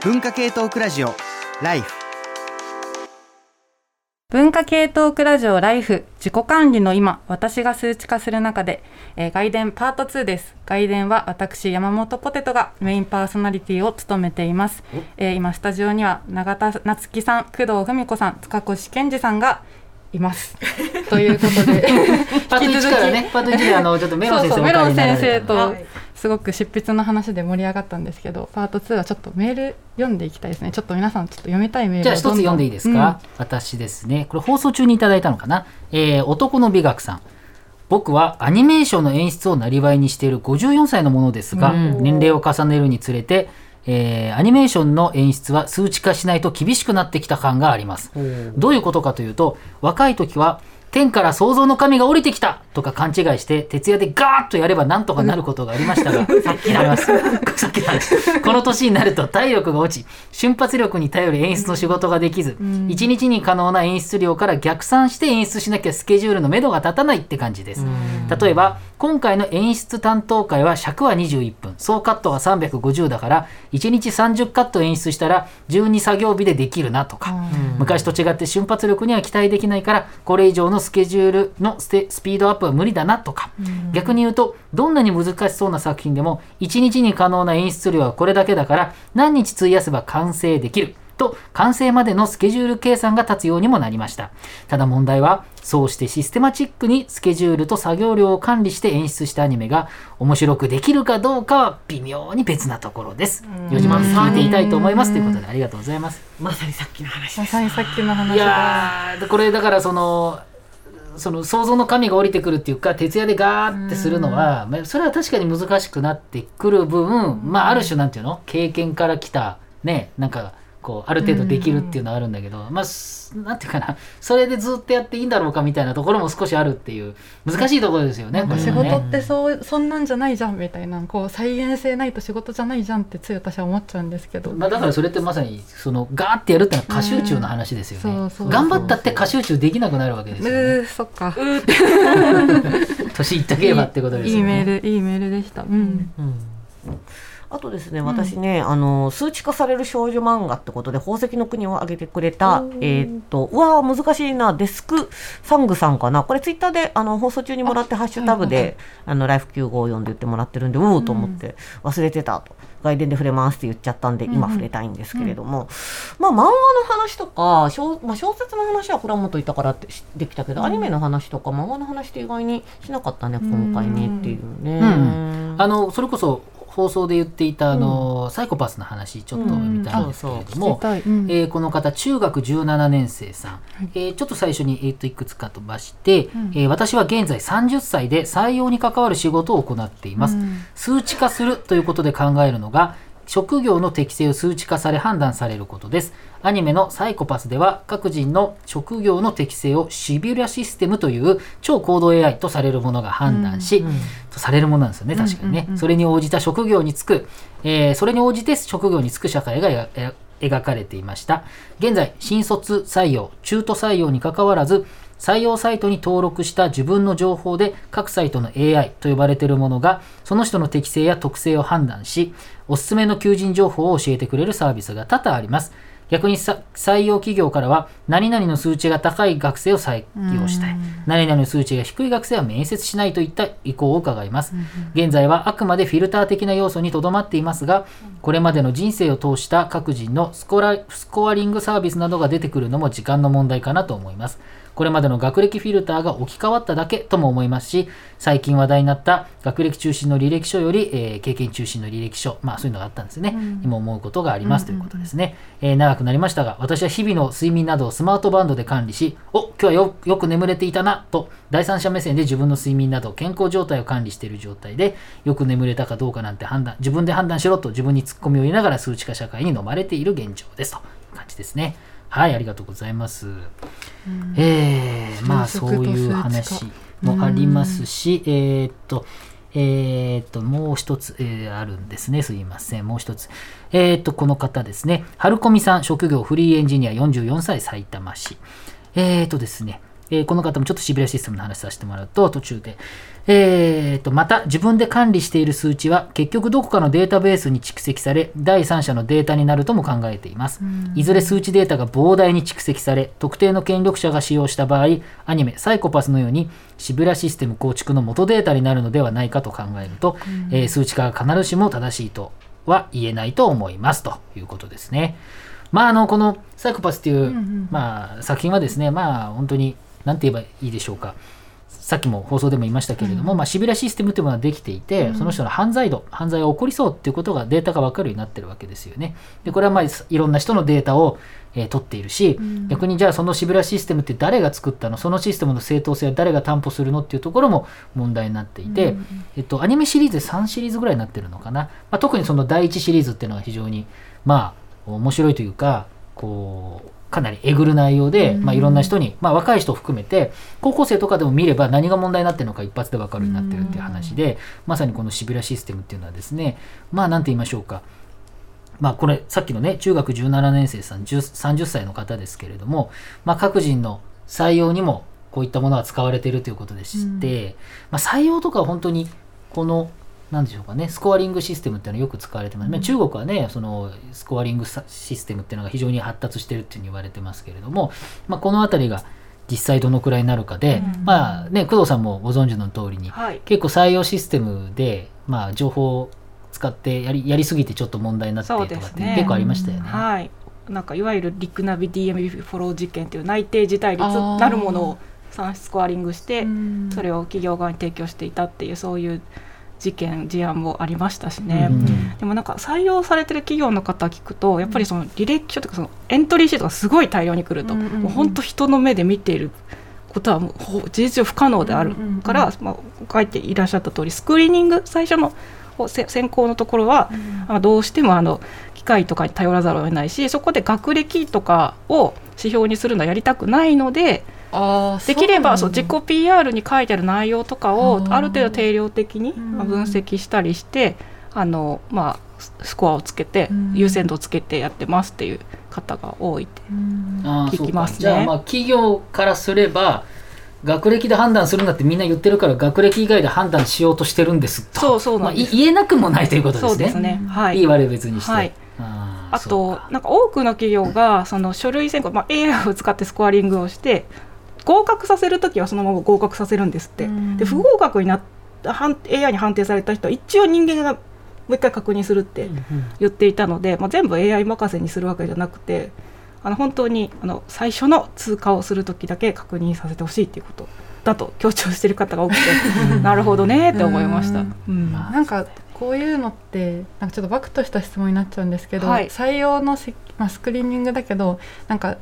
文化系トークラジオライフ。文化系トークラジオライフ。自己管理の今私が数値化する中で、えー、外伝パート2です。外伝は私山本ポテトがメインパーソナリティを務めています、えー、今スタジオには永田夏樹さん工藤文子さん塚越健二さんがいます。ということで。パート1からねパート1であのちょっとメロン先生メロン先生とすごく執筆の話で盛り上がったんですけどパート2はちょっとメール読んでいきたいですね。ちょっと皆さんちょっと読みたいメールじゃあ一つ読んでいいですか、うん、私ですね。これ放送中にいただいたのかな、えー、男の美学さん。僕はアニメーションの演出をなりわいにしている54歳のものですが、うん、年齢を重ねるにつれてえー、アニメーションの演出は数値化しないと厳しくなってきた感があります。どういうことかというと若い時は天から創造の神が降りてきた。とか勘違いして徹夜でガーッとやればなんとかなることがありましたが、さっきの話。さっきの話。この年になると体力が落ち瞬発力に頼る演出の仕事ができず、うん、1日に可能な演出量から逆算して演出しなきゃスケジュールのめどが立たないって感じです、例えば今回の演出担当会は尺は21分。総カットが350だから1日30カット演出したら12作業日でできるなとか、昔と違って瞬発力には期待できないからこれ以上ののスケジュールのスピードアップは無理だなとか、逆に言うとどんなに難しそうな作品でも1日に可能な演出量はこれだけだから何日費やせば完成できる。と完成までのスケジュール計算が立つようにもなりました。ただ問題はそうしてシステマチックにスケジュールと作業量を管理して演出したアニメが面白くできるかどうかは微妙に別なところです。余島聞いていたいと思いますということでありがとうございます。まさにさっきの話まさにさっきの話いやこれだからそのその想像の神が降りてくるっていうか徹夜でガーってするのは、まあ、それは確かに難しくなってくる分、まあある種なんていうの？経験から来たねなんかこうある程度できるっていうのはあるんだけど、まあなんていうかなそれでずっとやっていいんだろうかみたいなところも少しあるっていう難しいところですよね。仕事ってそう、そんなんじゃないじゃんみたいなこう再現性ないと仕事じゃないじゃんってつい私は思っちゃうんですけど、まあ、だからそれってまさにそのガーってやるってのは過集中の話ですよね。頑張ったって過集中できなくなるわけですよね。うそっか。年いったければってことですよね。いいメールいいメールでした。うん、うんあとですね、私ね、うん、あの数値化される少女漫画ってことで宝石の国を挙げてくれた、えー、っとうわ難しいなデスクサングさんかな。これツイッターであの放送中にもらってハッシュタグで「あのライフ954」で言ってもらってるんでうおと思って忘れてたと。外伝で触れますって言っちゃったんで、今触れたいんですけれども、まあ漫画の話とか小,、まあ、小説の話はこれはもっといたからってできたけど、アニメの話とか漫画の話って意外にしなかったね今回ねっていうね。あのそれこそ放送で言っていたあの、うん、サイコパスの話ちょっと見たいんですけれども、うん、えー、この方中学17年生さん、はい、えー、ちょっと最初に、えー、といくつか飛ばして、うん、えー、私は現在30歳で採用に関わる仕事を行っています、数値化するということで考えるのが職業の適性を数値化され判断されることです。アニメのサイコパスでは各人の職業の適性をシビュラシステムという超高度 AI とされるものが判断し、うんうん、とされるものなんですよね、確かにね。うんうんうん、それに応じた職業に就く、えー、それに応じて職業に就く社会が描かれていました。現在、新卒採用、中途採用にかかわらず、採用サイトに登録した自分の情報で各サイトの AI と呼ばれているものがその人の適性や特性を判断しおすすめの求人情報を教えてくれるサービスが多々あります。逆に採用企業からは何々の数値が高い学生を採用したい。何々の数値が低い学生は面接しないといった意向を伺います。現在はあくまでフィルター的な要素にとどまっていますがこれまでの人生を通した各人のスコアリングサービスなどが出てくるのも時間の問題かなと思いますこれまでの学歴フィルターが置き換わっただけとも思いますし、最近話題になった学歴中心の履歴書より、えー、経験中心の履歴書、まあそういうのがあったんですね。うん、今思うことがありますということですね、えー、長くなりましたが、私は日々の睡眠などをスマートバンドで管理し、お今日はよよく眠れていたなと、第三者目線で自分の睡眠など健康状態を管理している状態で、よく眠れたかどうかなんて判断、自分で判断しろと自分にツッコミを入れながら数値化社会に飲まれている現状ですという感じですね。はい、ありがとうございます。うん、えー、まあそういう話もありますし、えー、っと、えー、っと、もう一つ、えー、あるんですね。すいません。もう一つ。えー、っと、この方ですね。春コミさん、職業フリーエンジニア44歳、埼玉市。えー、っとですね。えー、この方もちょっとシビアシステムの話させてもらうと、途中で。えー、とまた、自分で管理している数値は、結局どこかのデータベースに蓄積され、第三者のデータになるとも考えています。いずれ数値データが膨大に蓄積され、特定の権力者が使用した場合、アニメ、サイコパスのように、シビラシステム構築の元データになるのではないかと考えると、えー、数値化が必ずしも正しいとは言えないと思いますということですね。まあ、あの、このサイコパスっていう、うんうん、まあ、作品はですね、まあ、本当に、なんて言えばいいでしょうか。さっきも放送でも言いましたけれども、うん、まあ、シビラシステムというものができていて、うん、その人の犯罪度、犯罪が起こりそうっていうことがデータが分かるようになってるわけですよね。で、これはまあ、いろんな人のデータを、えー、取っているし、うん、逆にじゃあそのシビラシステムって誰が作ったの？そのシステムの正当性は誰が担保するの？っていうところも問題になっていて、えっと、アニメシリーズで3シリーズぐらいになってるのかな？まあ、特にその第1シリーズっていうのは非常に、まあ、面白いというか、こう、かなりえぐる内容で、まあ、いろんな人に、まあ、若い人を含めて高校生とかでも見れば何が問題になってるのか一発で分かるようになってるっていう話でまさにこのシビラシステムっていうのはですねまあ何て言いましょうか。まあこれさっきのね中学17年生さん30歳の方ですけれども、まあ、各人の採用にもこういったものが使われているということでして、まあ、採用とかは本当にこのなんでしょうかね、スコアリングシステムっていうのはよく使われてます。うん、中国はね、そのスコアリングシステムっていうのが非常に発達してるっていうふうに言われてますけれども、まあ、この辺りが実際どのくらいになるかで、うん、まあね、工藤さんもご存知の通りに、はい、結構採用システムで、まあ、情報を使ってやりやりすぎてちょっと問題になってとかって結構ありましたよね。ねはい、なんかいわゆるリクナビ DMB フォロー事件っていう内定辞退率なるものを算出スコアリングして、それを企業側に提供していたっていうそういう事件事案もありましたしね、うん、でもなんか採用されてる企業の方聞くとやっぱりその履歴書とかそのエントリーシートがすごい大量に来ると、うんうんうん、もう本当人の目で見ていることはもう事実上不可能であるから、うんうんうん、まあ、書いていらっしゃった通りスクリーニング最初の選考のところは、うん、どうしてもあの機械とかに頼らざるを得ないしそこで学歴とかを指標にするのはやりたくないのでできればそう自己 PR に書いてある内容とかをある程度定量的に分析したりしてあの、まあ、スコアをつけて優先度をつけてやってますっていう方が多いって聞きますね。じゃあまあ企業からすれば学歴で判断するんだってみんな言ってるから学歴以外で判断しようとしてるんですと。そうそうなんです、まあ、言えなくもないということですね。そうですね。はい、いい悪い別にして。はい。あとなんか多くの企業がその書類選考、まあ、AI を使ってスコアリングをして合格させる時はそのまま合格させるんですって、で不合格になった AI に判定された人は一応人間がもう一回確認するって言っていたので、まあ、全部 AI 任せにするわけじゃなくてあの本当にあの最初の通過をする時だけ確認させてほしいっていうことだと強調してる方が多くてなるほどねって思いました。うん、なんかこういうのってなんかちょっとバクとした質問になっちゃうんですけど、はい、採用のまあ、スクリーニングだけどなんか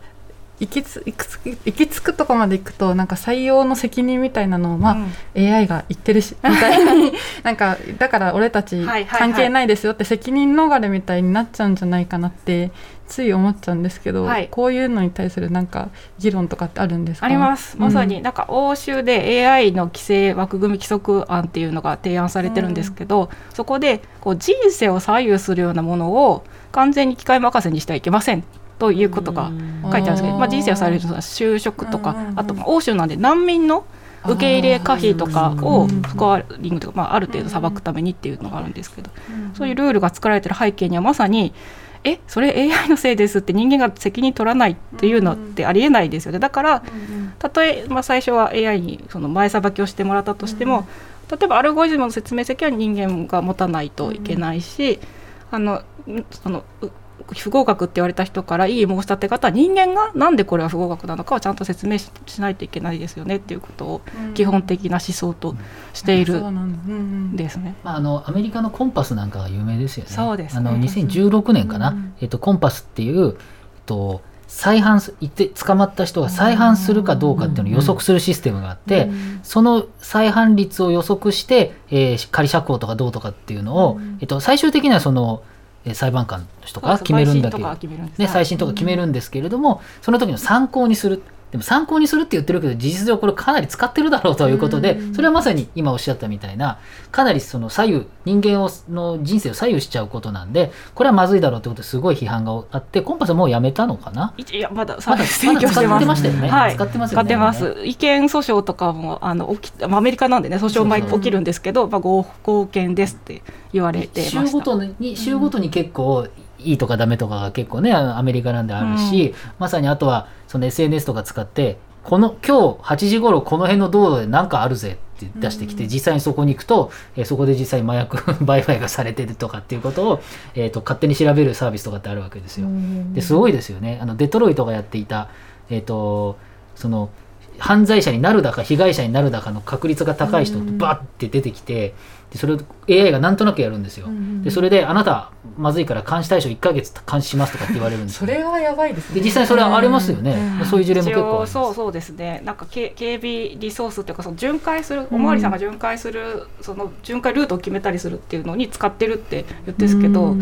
行きつ行き着くとこまで行くとなんか採用の責任みたいなのを、まあ、うん、AI が言ってるし みたいになんかだから俺たち関係ないですよって責任逃れみたいになっちゃうんじゃないかなってつい思っちゃうんですけど、はい、こういうのに対するなんか議論とかってあるんですか？あります。まさになんか欧州で AI の規制枠組み規則案っていうのが提案されてるんですけど、うん、そこでこう人生を左右するようなものを完全に機械任せにしてはいけませんということが書いてあるんですけど、まあ、人生をされる就職とかあと欧州なんで難民の受け入れ可否とかをスコアリングとか、まあ、ある程度裁くためにっていうのがあるんですけどそういうルールが作られてる背景にはまさにえそれ AI のせいですって人間が責任取らないっていうのってありえないですよね。だからたとえ、まあ、最初は AI にその前さばきをしてもらったとしても例えばアルゴリズムの説明責は人間が持たないといけないしあのその不合格って言われた人からいい申し立て方は人間がなんでこれは不合格なのかをちゃんと説明しないといけないですよねっていうことを基本的な思想としているですね。まあ、あのアメリカのコンパスなんかが有名ですよね。そうです、ね、あの2016年かな、うん、えっと、コンパスっていう、えっと、再犯すいて捕まった人が再犯するかどうかっていうのを予測するシステムがあって、その再犯率を予測して、えー、仮釈放とかどうとかっていうのを、えっと、最終的にはその裁判官の人が決めるんだけど、ね、再審とか決めるんですけれども、その時の参考にするでも参考にするって言ってるけど事実上これかなり使ってるだろうということでそれはまさに今おっしゃったみたいなかなりその左右人間をの人生を左右しちゃうことなんでこれはまずいだろうってことですごい批判があってコンパスはもうやめたのかな？いやまだまだ提供してましたよね、はい、使ってますよね。使ってます。意見訴訟とかもあの起きアメリカなんでね訴訟前起きるんですけどまあ合合憲ですって言われて週ごとに週ごとに結構、いいとかダメとかが結構ねアメリカなんであるし、うん、まさにあとはその SNS とか使ってこの今日8時頃この辺の道路で何かあるぜって出してきて、実際にそこに行くと、えー、そこで実際に麻薬 売買がされてるとかっていうことを、えーと、勝手に調べるサービスとかってあるわけですよ。ですごいですよね。あのデトロイトがやっていた、えーとその犯罪者になるだか被害者になるだかの確率が高い人ってバッて出てきてでそれを AI がなんとなくやるんですよ。でそれであなたまずいから監視対象1か月監視しますとかって言われるんですそれはやばいですね。で実際それはありますよね。そういう事例も結構そうそうですね。なんか警備リソースっていうかその巡回するおまわりさんが巡回するその巡回ルートを決めたりするっていうのに使ってるって言ってるんですけど、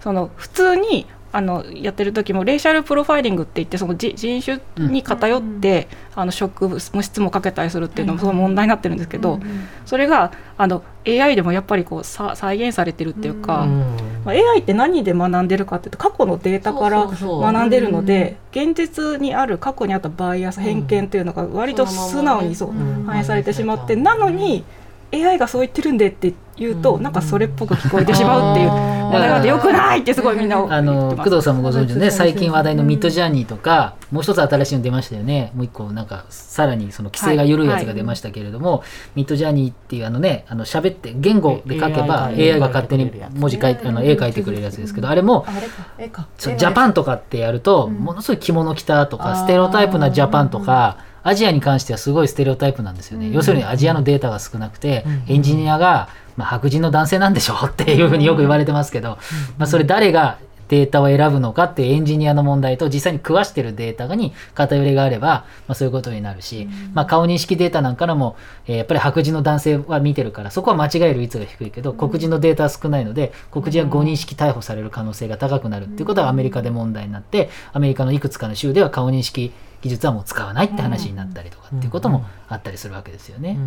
その普通にあのやってる時もレーシャルプロファイリングって言ってその人種に偏って、うん、あの職務質もかけたりするっていうのもその問題になってるんですけど、うん、それがあの AI でもやっぱりこうさ再現されてるっていうか、うん、まあ、AI って何で学んでるかっていうと過去のデータから学んでるので現実にある過去にあったバイアス偏見っていうのが割と素直にそう反映されてしまってなのに AI がそう言ってるんでって言うと、なんかそれっぽく聞こえてしまうっていう。問題があってよくないってすごいみんなあの工藤さん。もご存知のね。最近話題のミッドジャーニーとか、もう一つ新しいの出ましたよね。もう一個なんかさらにその規制が緩いやつが出ましたけれども、ミッドジャーニーっていうあのねあの喋って言語で書けば AI が勝手に文字書いてあの絵描いてくれるやつですけどあれもジャパンとかってやるとものすごい着物着たとかステレオタイプなジャパンとかアジアに関してはすごいステレオタイプなんですよね、要するにアジアのデータが少なくて、エンジニアが、まあ、白人の男性なんでしょうっていうふうによく言われてますけど、まあ、それ誰がデータを選ぶのかっていうエンジニアの問題と実際に食わしてるデータに偏りがあれば、まあ、そういうことになるし、まあ、顔認識データなんかのも、えー、やっぱり白人の男性は見てるからそこは間違える率が低いけど黒人のデータは少ないので黒人は誤認識逮捕される可能性が高くなるっていうことがアメリカで問題になってアメリカのいくつかの州では顔認識技術はもう使わないって話になったりとかっていうこともあったりするわけですよね。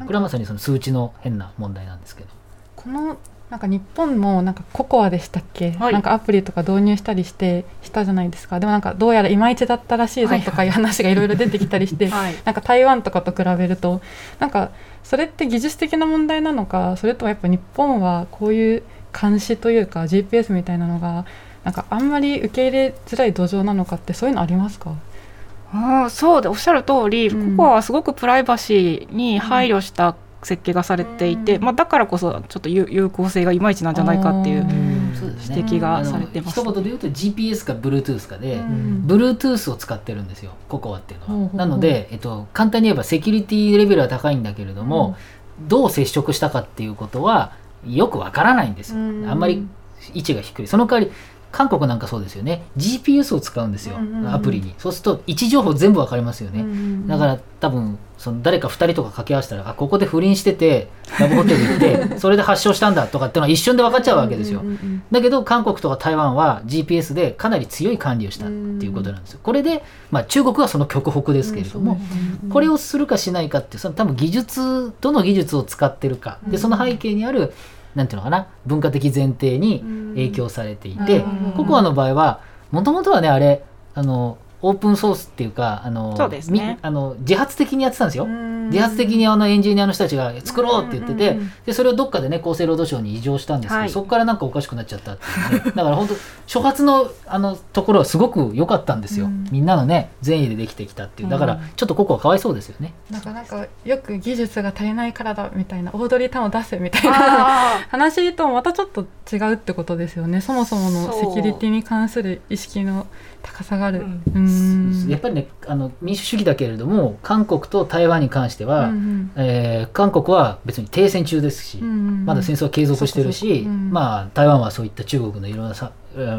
これはまさにその数値の変な問題なんですけど。このなんか日本もなんかココアでしたっけ、はい、なんかアプリとか導入したりしてしたじゃないですか。でもなんかどうやらいまいちだったらしいぞとかいう話がいろいろ出てきたりして、はい、なんか台湾とかと比べるとなんかそれって技術的な問題なのかそれともやっぱ日本はこういう監視というか GPS みたいなのがなんかあんまり受け入れづらい土壌なのかってそういうのありますか？あそうでおっしゃる通り、うん、ココアはすごくプライバシーに配慮した設計がされていて、うん、まあ、だからこそちょっと有効性がいまいちなんじゃないかっていう指摘がされてます、ね、一言で言うと GPS か Bluetooth かで、うん、Bluetooth を使ってるんですよココアっていうのは。なので、えっと、簡単に言えばセキュリティレベルは高いんだけれども、どう接触したかっていうことはよくわからないんですよ。あんまり位置が低い。その代わり韓国なんかそうですよね。GPS を使うんですよ、アプリに。そうすると位置情報全部わかりますよね、だから多分その誰か2人とか掛け合わせたらあここで不倫しててラブホテル行って それで発症したんだとかっていうのは一瞬で分かっちゃうわけですよ、だけど韓国とか台湾は GPS でかなり強い管理をした。っていうことなんですよ。これで、まあ、中国はその極北ですけれども、これをするかしないかってその多分技術どの技術を使ってるか。でその背景にあるなんていうのかな文化的前提に影響されていて、ココアの場合はもともとはねあれあのオープンソースっていうかあのそうですね、あの自発的にやってたんですよ。自発的にあのエンジニアの人たちが作ろうって言っててでそれをどっかでね厚生労働省に移譲したんですけど、はい、そこからなんかおかしくなっちゃったっていう、ね、だから本当初発のあのところはすごく良かったんですよ。みんなのね善意でできてきたっていう。だからちょっとここはかわいそうですよね。なんかなんかよく技術が足りないからだみたいなオードリータウンを出せみたいな 話とまたちょっと違うってことですよね。そもそものセキュリティに関する意識の高さがある、うん、やっぱりねあの民主主義だけれども韓国と台湾に関しては、うんうん、えー、韓国は別に停戦中ですし、うんうん、まだ戦争は継続してるし、まあ、台湾はそういった中国のいろんなさ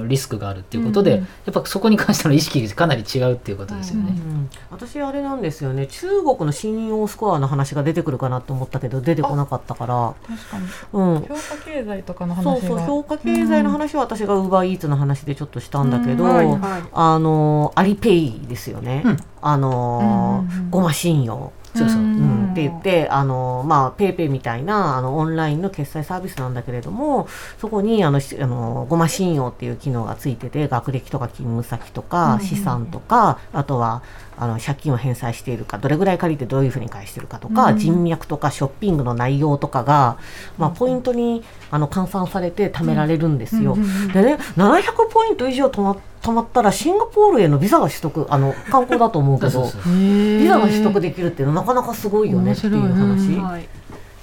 リスクがあるっていうことで、うん、やっぱそこに関しての意識がかなり違うっていうことですよね、うん、私あれなんですよね。中国の信用スコアの話が出てくるかなと思ったけど出てこなかったから。確かに、うん、評価経済とかの話そうそう評価経済の話は私がウーバーイーツの話でちょっとしたんだけど、はいはい、あのアリペイですよね、あのごま信用。そうそう、うん、って言ってあの、まあ、ペイペイみたいなあのオンラインの決済サービスなんだけれどもそこにあのあのごま信用っていう機能がついてて学歴とか勤務先とか資産とか、あとはあの借金を返済しているかどれぐらい借りてどういうふうに返しているかとか、うん、人脈とかショッピングの内容とかが、まあ、ポイントにあの換算されて貯められるんですよ。でね700ポイント以上貯ま貯まったらシンガポールへのビザが取得あの観光だと思うけどビザが取得できるっていうのはなかなかすごいよねっていう話。はい、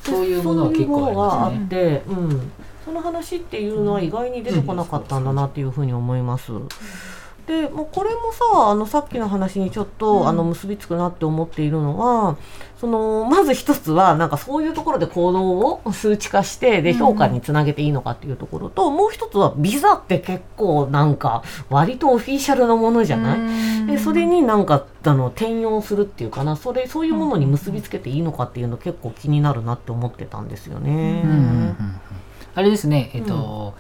そういうものは結構あって、うん、その話っていうのは意外に出てこなかったんだなっていうふうに思います。でもうこれもさあのさっきの話にちょっと、うん、あの結びつくなって思っているのはそのまず一つはなんかそういうところで行動を数値化してで評価につなげていいのかっていうところと、うん、もう一つはビザって結構なんか割とオフィシャルなものじゃない、うん、でそれになんかあの転用するっていうかな。それそういうものに結びつけていいのかっていうの結構気になるなって思ってたんですよね。あれですねえっと、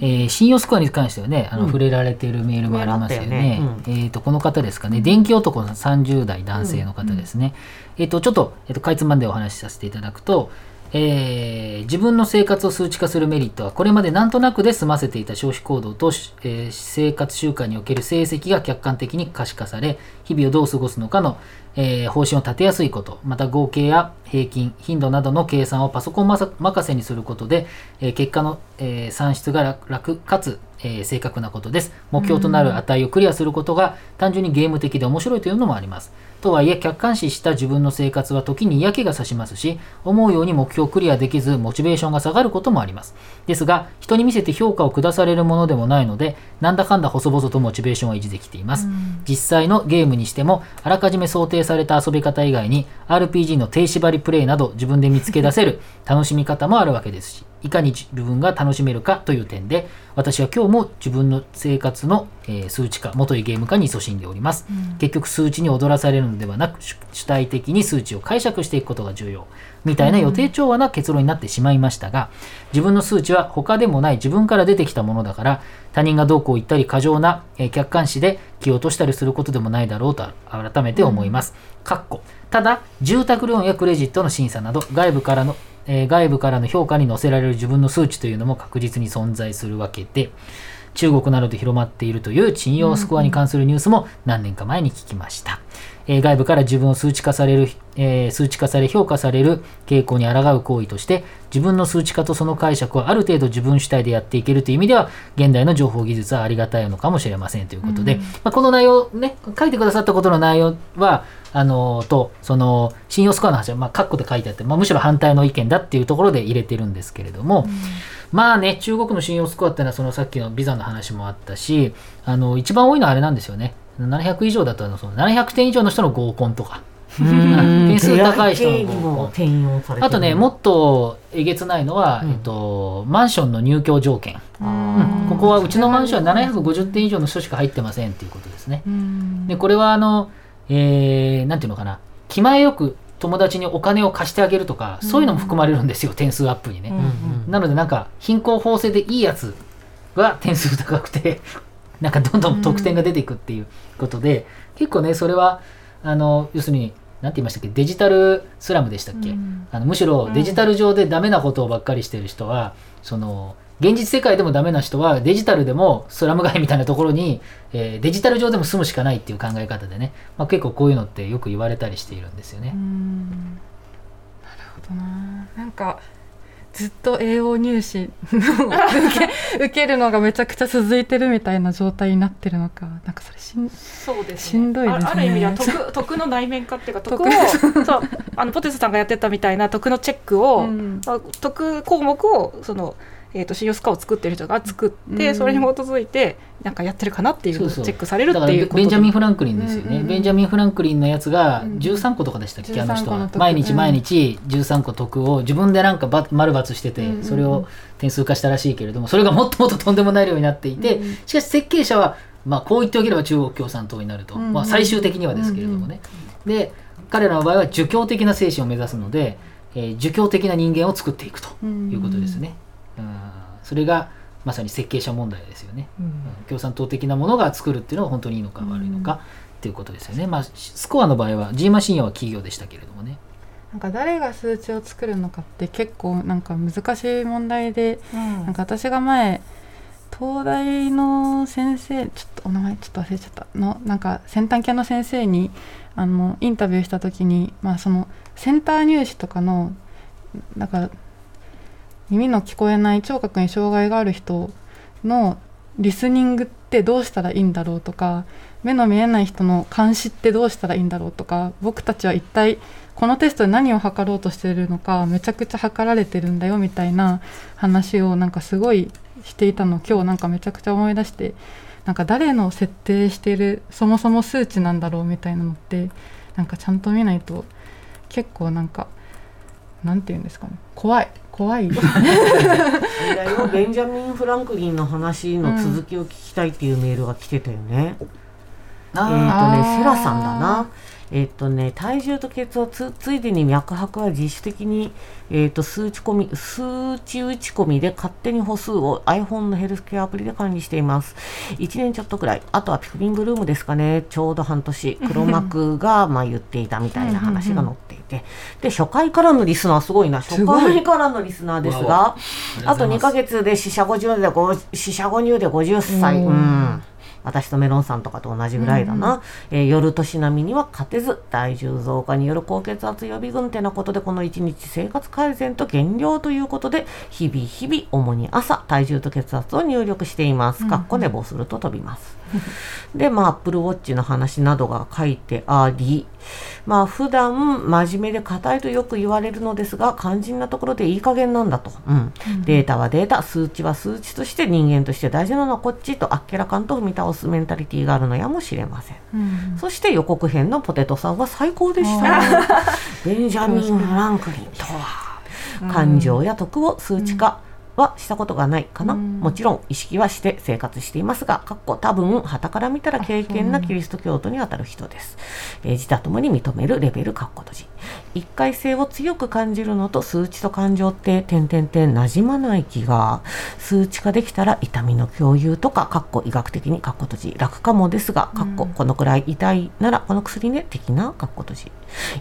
えー、信用スコアに関してはねあの、うん、触れられているメールもありますよね。ね。うん、えーと、この方ですかね。電気男の30代男性の方ですね。うん、えーと、ちょっと,、えーと、かいつまんでお話しさせていただくと、えー、自分の生活を数値化するメリットはこれまでなんとなくで済ませていた消費行動と、えー、生活習慣における成績が客観的に可視化され日々をどう過ごすのかの、えー、方針を立てやすいことまた合計や平均頻度などの計算をパソコン任せにすることで、え結果の、え算出が楽かつえー、正確なことです。目標となる値をクリアすることが単純にゲーム的で面白いというのもあります。とはいえ、客観視した自分の生活は時に嫌気がさしますし、思うように目標クリアできず、モチベーションが下がることもあります。ですが、人に見せて評価を下されるものでもないので、なんだかんだ細々とモチベーションは維持できています。実際のゲームにしても、あらかじめ想定された遊び方以外に、RPG の低縛りプレイなど自分で見つけ出せる楽しみ方もあるわけですし、いかに自分が楽しめるかという点で、私は今日も自分の生活の、えー、数値化、元いゲーム化に勤しんでおります、うん、結局数値に踊らされるのではなく、主体的に数値を解釈していくことが重要。みたいな予定調和な結論になってしまいましたが、自分の数値は他でもない自分から出てきたものだから、他人がどうこう言ったり過剰な、えー、客観視で気を落としたりすることでもないだろうと改めて思います。かっこただ、住宅ローンやクレジットの審査など外部からのえ、外部からの評価に載せられる自分の数値というのも確実に存在するわけで、中国などで広まっているという信用スコアに関するニュースも何年か前に聞きました。えー、外部から自分を数値化される、えー、数値化され評価される傾向に抗う行為として、自分の数値化とその解釈をある程度自分主体でやっていけるという意味では、現代の情報技術はありがたいのかもしれませんということで、うん、まあ、この内容ね、書いてくださったことの内容は、あのと、その、信用スコアの話は、まあ、カッコで書いてあって、まあ、むしろ反対の意見だっていうところで入れてるんですけれども、うん、まあね、中国の信用スコアっていうのは、そのさっきのビザの話もあったし、あの、一番多いのはあれなんですよね。700以上だと、その700点以上の人の合コンとか。点数高い人の合コン。あとね、もっとえげつないのは、うん、えっと、マンションの入居条件。うん、ここはうちのマンションは750点以上の人しか入ってませんっていうことですね。で、これはあの、えー、なんていうのかな、気前よく友達にお金を貸してあげるとか、そういうのも含まれるんですよ、点数アップにね。なので、なんか、貧困法制でいいやつが点数高くてなんかどんどん得点が出ていくっていうことで、結構ね、それは、あの、要するに、なんて言いましたっけデジタルスラムでしたっけ、あのむしろデジタル上でダメなことばっかりしてる人は、その現実世界でもダメな人はデジタルでもスラム街みたいなところに、えー、デジタル上でも住むしかないっていう考え方でね、まあ、結構こういうのってよく言われたりしているんですよね。なるほどな。なんかずっと栄養入試受け 受けるのがめちゃくちゃ続いてるみたいな状態になってるのかなんかそれしんそうです、ね、しんどいですね。ある意味では得 得の内面化っていうか得を そう。あのポテトさんがやってたみたいな得のチェックを、うん、得項目をそのえーと、信用スコアを作ってる人が作って、うん、それに基づいてなんかやってるかなっていうのをチェックされるっていうベンジャミン・フランクリンですよね、うんうん、ベンジャミン・フランクリンのやつが13個とかでしたっけ、うん、あの人は。毎日毎日13個得を自分でなんかば丸×してて、それを点数化したらしいけれどもそれがもっともっととんでもない量になっていて、しかし設計者はまあこう言っておければ中国共産党になると、まあ、最終的にはですけれどもね、で彼らの場合は儒教的な精神を目指すので、えー、儒教的な人間を作っていくということですね。うんそれがまさに設計者問題ですよね、うん、共産党的なものが作るっていうのは本当にいいのか悪いのかっていうことですよね、まあ、スコアの場合は G マシンヤは企業でしたけれどもね。なんか誰が数値を作るのかって結構なんか難しい問題で、うん、なんか私が前東大の先生ちょっとお名前ちょっと忘れちゃったのなんか先端系の先生にあのインタビューした時に、まあ、そのセンター入試とかのなんか耳の聞こえない聴覚に障害がある人のリスニングってどうしたらいいんだろうとか目の見えない人の監視ってどうしたらいいんだろうとか僕たちは一体このテストで何を測ろうとしてるのかめちゃくちゃ測られてるんだよみたいな話をなんかすごいしていたのを今日なんかめちゃくちゃ思い出してなんか誰の設定してるそもそも数値なんだろうみたいなのってなんかちゃんと見ないと結構なんかなんて言うんですかね怖い。怖い。ベンジャミン・フランクリンの話の続きを聞きたいっていうメールが来てたよね。うん、えっ、とねセラさんだな。えっとね、体重と血圧ついでに脈拍は自主的に、えっと、数値込み数値打ち込みで勝手に歩数を iPhone のヘルスケアアプリで管理しています。1年ちょっとくらい。あとはピクリンブルームですかね。ちょうど半年。黒幕がまあ言っていたみたいな話が載っていて。で初回からのリスナーすごいな。初回からのリスナーですがあと2か月で死者五十で死者五入で50歳。うん。私とメロンさんとかと同じぐらいだな、うん、えー、夜年並みには勝てず。体重増加による高血圧予備軍ってなことでこの1日生活改善と減量ということで日々日々主に朝体重と血圧を入力しています。かっこ寝坊すると飛びます。で、まあ、Apple Watch の話などが書いてあり、まあ、普段真面目で硬いとよく言われるのですが、肝心なところでいい加減なんだと。うん。データはデータ、数値は数値として人間として大事なのはこっちとあっけらかんと踏み倒すメンタリティーがあるのやもしれません。うん、そして予告編のポテトさんは最高でした。ベンジャミン・フランクリンとは。感情や徳を数値化、はしたことがないかな、もちろん意識はして生活していますが、かっこ多分、旗から見たら敬虔なキリスト教徒にあたる人です。えー、自他ともに認めるレベル、かっこ閉じ。一回性を強く感じるのと数値と感情って、点々点馴染まない気が、数値化できたら痛みの共有とか、かっこ医学的にかっこ閉じ、楽かもですが、かっここのくらい痛いならこの薬ね、的なかっこ閉じ。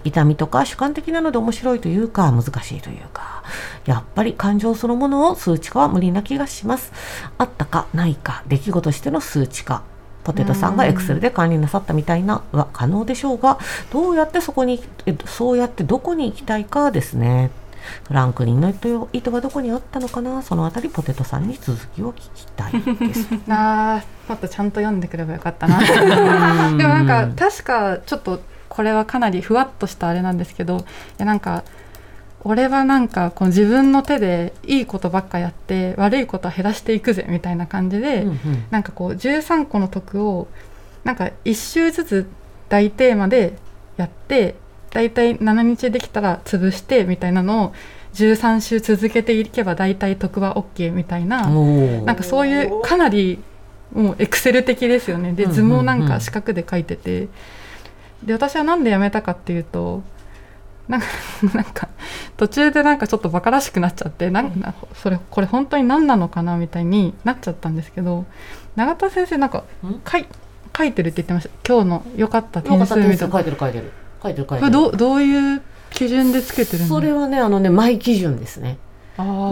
痛みとか主観的なので面白いというか、難しいというか、やっぱり感情そのものを数値化は無理な気がします。あったかないか、出来事しての数値化。ポテトさんがエクセルで管理なさったみたいなは可能でしょうが、どうやってそこに、そうやってどこに行きたいかですね。フランクリンの意図はどこにあったのかな？そのあたりポテトさんに続きを聞きたいです あもっとちゃんと読んでくればよかったな でもなんか確かちょっとこれはかなりふわっとしたあれなんですけどいやなんか俺はなんかこの自分の手でいいことばっかやって悪いことは減らしていくぜみたいな感じで、うんうん、なんかこう13個の徳をなんか1周ずつ大テーマでやって大体7日できたら潰してみたいなのを13週続けていけば大体得は OK みたいななんかそういうかなりもうエクセル的ですよね。で図もなんか四角で書いてて、で私は何で辞めたかっていうとなんか なんか途中でなんかちょっとバカらしくなっちゃってなんそれこれ本当に何なのかなみたいになっちゃったんですけど永田先生なんか書い書いてるって言ってました。今日の良かった点数みたいな。書いてる書いてる書いてる書いてる。どどういう基準でつけてるんそれはねあのね毎基準ですね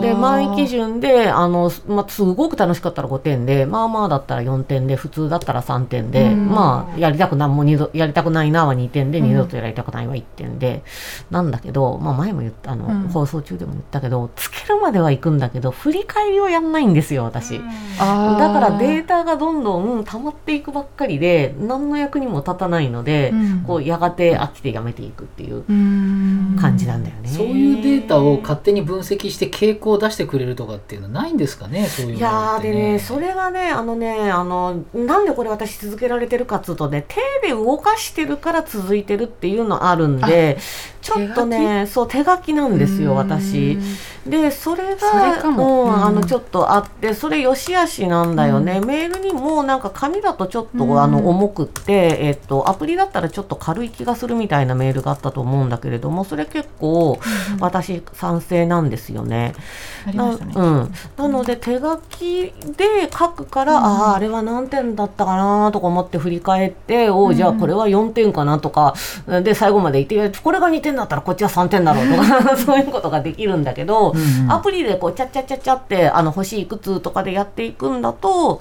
で満位基準であの、まあ、すごく楽しかったら5点でまあまあだったら4点で普通だったら3点で、うん、まあやりたくなも二度やりたくないなは2点で、二度とやりたくないは1点でなんだけど、まあ、前も言ったあの、うん、放送中でも言ったけどつけるまでは行くんだけど振り返りをやんないんですよ私、だからデータがどんどん溜まっていくばっかりで何の役にも立たないので、こうやがて飽きてやめていくっていう感じなんだよね、そういうデータを勝手に分析して傾向を出してくれるとかっていうのはないんですかねそういう、ね、いやでねそれがねあのねあのなんでこれ私続けられてるかっつうとね手で動かしてるから続いてるっていうのあるんでちょっとねそう手書きなんですよ私でそれがうん、あのちょっとあってそれよしあしなんだよね、メールにもなんか紙だとちょっとあの重くって、えっとアプリだったらちょっと軽い気がするみたいなメールがあったと思うんだけれどもそれ結構私賛成なんですよね。なうん、なので手書きで書くから、うん、あああれは何点だったかなとか思って振り返っておじゃあこれは4点かなとかで最後まで言ってこれが2点だったらこっちは3点だろうとか そういうことができるんだけど、うんうん、アプリでこうチャッチャッチャッチャってあの星いくつとかでやっていくんだと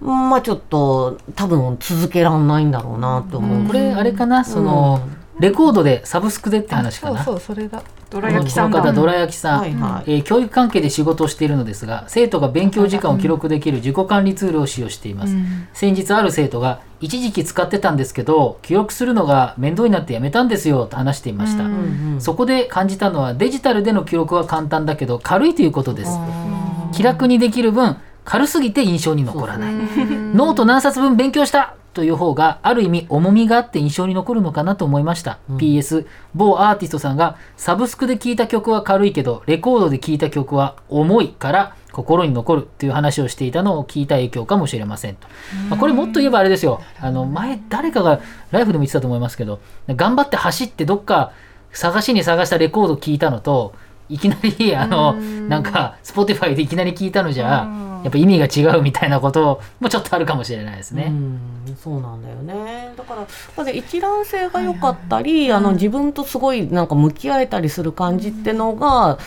まあちょっと多分続けらんないんだろうなと思う。これあれかな？その、うんレコードでサブスクでって話かな。そうそうそれだ。ドラ焼きさんだ。ドラ焼きさん、はいはい、えー、教育関係で仕事をしているのですが、生徒が勉強時間を記録できる自己管理ツールを使用しています。うん、先日ある生徒が一時期使ってたんですけど、記録するのが面倒になってやめたんですよと話していました。うん、そこで感じたのはデジタルでの記録は簡単だけど軽いということです。気楽にできる分軽すぎて印象に残らない。ノート何冊分勉強したという方がある意味重みがあって印象に残るのかなと思いました、うん、PS 某アーティストさんがサブスクで聴いた曲は軽いけどレコードで聴いた曲は重いから心に残るっていう話をしていたのを聞いた影響かもしれませんと、まあ、これもっと言えばあれですよ。あの前誰かがライフでも言ってたと思いますけど頑張って走ってどっか探しに探したレコード聞いたのといきなりあのなんか Spotify でいきなり聞いたのじゃやっぱ意味が違うみたいなこともちょっとあるかもしれないですね。うそうなんだよね。だからまず一覧性が良かったり、あの自分とすごいなんか向き合えたりする感じってのが、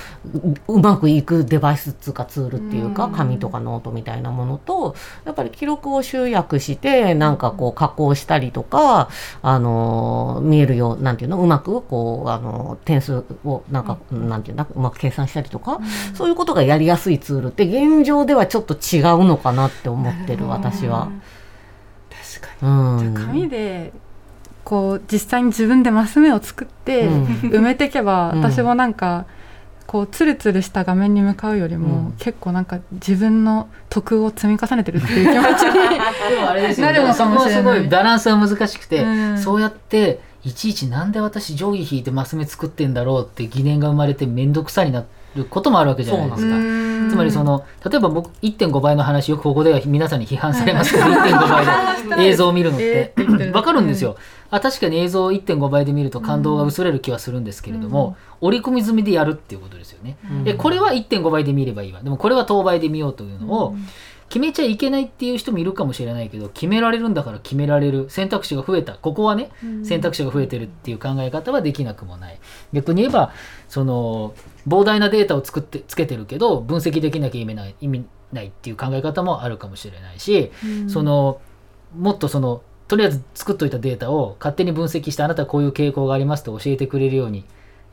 うまくいくデバイスっていうかツールっていうか、紙とかノートみたいなものとやっぱり記録を集約してなんかこう加工したりとかあの見えるようなんていうのうまくこうあの点数をなんか、なんていうんだうまく計算したりとか、そういうことがやりやすいツールって現状ではちょっと違うのかなって思ってる私は。確かに、うん、紙でこう実際に自分でマス目を作って埋めていけば、うん、私もなんかこうツルツルした画面に向かうよりも、うん、結構なんか自分の徳を積み重ねてるっていう気持ちに なるのかもしれない。すごいバランスは難しくて、うん、そうやっていちいちなんで私定規引いてマス目作ってんだろうって疑念が生まれて面倒くさになることもあるわけじゃないですか。つまりその例えば僕1.5倍の話よくここでは皆さんに批判されますけど、1.5倍で 映像を見るのって。分かるんですよ。あ確かに映像を1.5倍で見ると感動が薄れる気はするんですけれども、織り込み済みでやるっていうことですよね。でこれは1.5倍で見ればいいわ。でもこれは当倍で見ようというのを、決めちゃいけないっていう人もいるかもしれないけど決められるんだから決められる。選択肢が増えた。ここはね、選択肢が増えてるっていう考え方はできなくもない。逆に言えばその膨大なデータを作ってつけてるけど分析できなきゃ意味ない意味ないっていう考え方もあるかもしれないし、うん、そのもっとそのとりあえず作っといたデータを勝手に分析してあなたはこういう傾向がありますと教えてくれるように、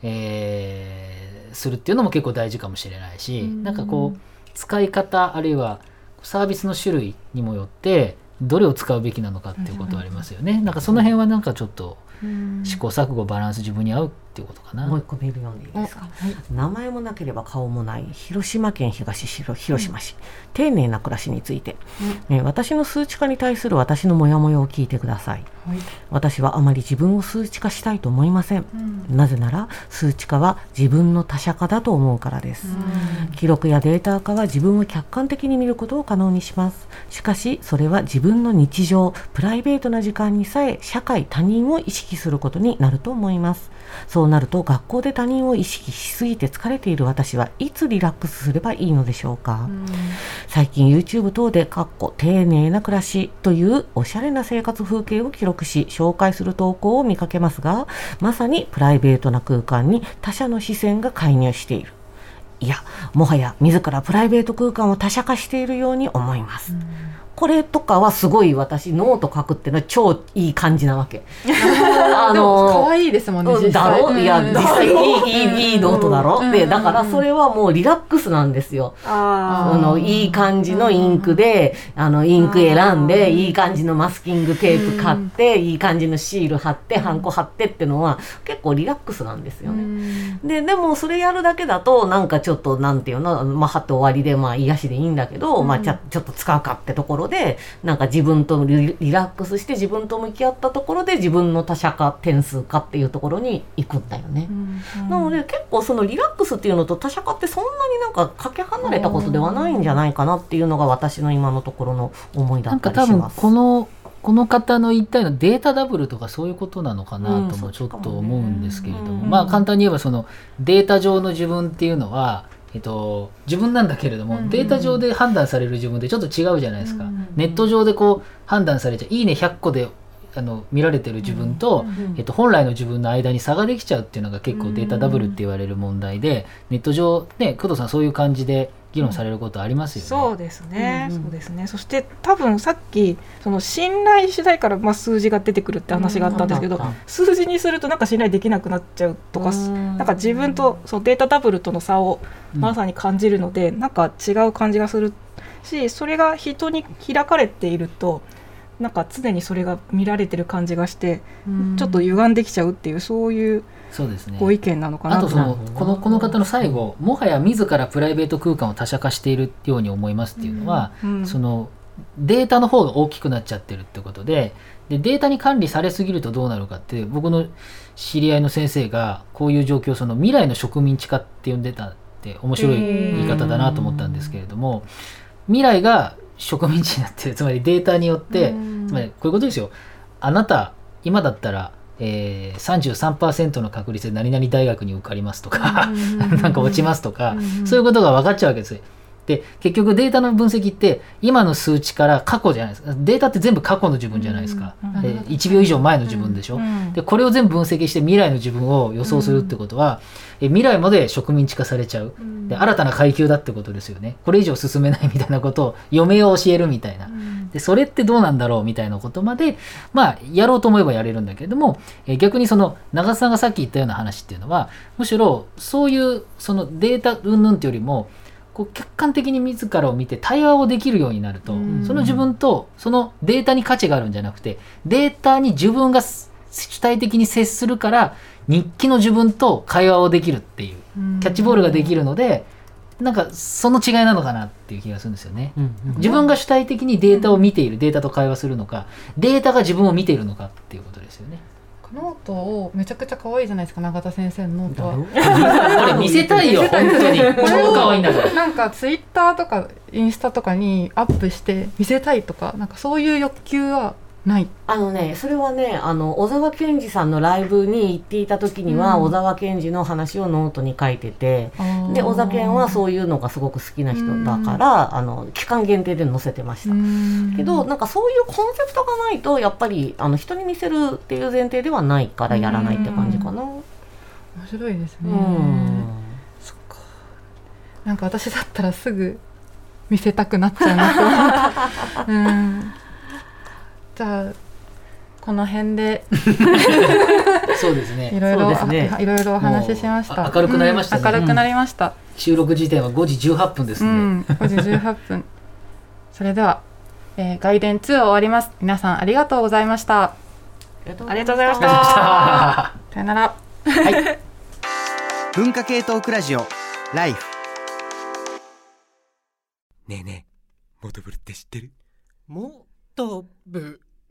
えー、するっていうのも結構大事かもしれないし、うん、なんかこう使い方あるいはサービスの種類にもよってどれを使うべきなのかっていうことはありますよね。なんかその辺はなんかちょっと試行錯誤バランス自分に合うっていうことかな。もう一個メール読んでいいですか、はい、名前もなければ顔もない。広島県東広島市、うん、丁寧な暮らしについて、うん、私の数値化に対する私のモヤモヤを聞いてください、はい、私はあまり自分を数値化したいと思いません、うん、なぜなら数値化は自分の他者化だと思うからです、記録やデータ化は自分を客観的に見ることを可能にします。しかしそれは自分の日常プライベートな時間にさえ社会他人を意識することになると思います。そうなると学校で他人を意識しすぎて疲れている私はいつリラックスすればいいのでしょうか、う最近 YouTube 等でかっこ丁寧な暮らしというおしゃれな生活風景を記録し紹介する投稿を見かけますがまさにプライベートな空間に他者の視線が介入している。いやもはや自らプライベート空間を他者化しているように思います、これとかはすごい私ノート書くっていうのは超いい感じなわけ。あの可愛いですもんね。だろ、いや実際いい いいノートだろ、でだからそれはもうリラックスなんですよ。あのいい感じのインクであのインク選んでいい感じのマスキングテープ買っていい感じのシール貼ってハンコ貼ってっていうのは結構リラックスなんですよね。ででもそれやるだけだとなんかちょっとなんていうの？まあ貼って終わりでまあ癒しでいいんだけど、まあちょちょっと使うかってところろでなんか自分とリラックスして自分と向き合ったところで自分の他者か点数かっていうところに行くんだよね。うんうん、なので結構そのリラックスっていうのと他者化ってそんなになんかかけ離れたことではないんじゃないかなっていうのが私の今のところの思いだったりします。なんか多分このこの方の言いたいのはデータダブルとかそういうことなのかなともちょっと思うんですけれども、うん、まあ簡単に言えばそのデータ上の自分っていうのはえっと、自分なんだけれども、うん。うん、データ上で判断される自分ってちょっと違うじゃないですか、うん。うん、ネット上でこう判断されちゃう「いいね100個で」あの見られてる自分と、うん。うん、えっと、本来の自分の間に差ができちゃうっていうのが結構データダブルって言われる問題で、ネット上ね工藤さんそういう感じで議論されることありますよね。そうですね、うんうん、そうですね。そして多分さっきその信頼次第からまあ数字が出てくるって話があったんですけど、うん、数字にするとなんか信頼できなくなっちゃうとか、んなんか自分とそのデータダブルとの差をまさに感じるので、うん、なんか違う感じがするし、それが人に開かれていると。なんか常にそれが見られてる感じがして、ちょっと歪んできちゃうっていうそういうそうですね、ご意見なのかなあとそのこのこの方の最後もはや自らプライベート空間を他者化しているように思いますっていうのは、うん。うん、そのデータの方が大きくなっちゃってるってことででデータに管理されすぎるとどうなるかって僕の知り合いの先生がこういう状況をその未来の植民地化って呼んでたって面白い言い方だなと思ったんですけれども未来が植民地になってる つまりデータによってつまりこういうことですよ。あなた今だったらえー、33%の確率で何々大学に受かりますとかなんか落ちますとか、そういうことが分かっちゃうわけですで結局データの分析って今の数値から過去じゃないですか。データって全部過去の自分じゃないですか、うんえー、1秒以上前の自分でしょ、うん、でこれを全部分析して未来の自分を予想するってことは、え未来まで植民地化されちゃう。で新たな階級だってことですよね。これ以上進めないみたいなことを余命を教えるみたいな、でそれってどうなんだろうみたいなことまでまあやろうと思えばやれるんだけれども、え逆にその長瀬さんがさっき言ったような話っていうのはむしろそういうそのデータ云々っていうよりもこう客観的に自らを見て対話をできるようになると、その自分とそのデータに価値があるんじゃなくてデータに自分が主体的に接するから日記の自分と会話をできるっていうキャッチボールができるのでなんかその違いなのかなっていう気がするんですよね、自分が主体的にデータを見ているデータと会話するのかデータが自分を見ているのかっていうことですよねノートをめちゃくちゃ可愛いじゃないですか永田先生のノートは。これ見せたいよ本当に。超可愛いんだから。なんかツイッターとかインスタとかにアップして見せたいとかなんかそういう欲求はない。あのねそれはねあの小沢健二さんのライブに行っていた時には、うん、小沢健二の話をノートに書いててで小沢健はそういうのがすごく好きな人だから、うん、あの期間限定で載せてました、うん、けどなんかそういうコンセプトがないとやっぱりあの人に見せるっていう前提ではないからやらないって感じかな、面白いですね、そっか。なんか私だったらすぐ見せたくなっちゃうなと うんじゃあこの辺で。そうですね。いろいろ、ね、いろいろお話ししました。明るくなりました、ね。うん、明るくなりました、収録時点は5時18分ですね、うん、5時18分。それでは、えー、外伝2終わります。皆さんありがとうございました。ありがとうございました。さよなら。はい。文化系トークラジオライフ。ねえねえモトブルって知ってる？モトブ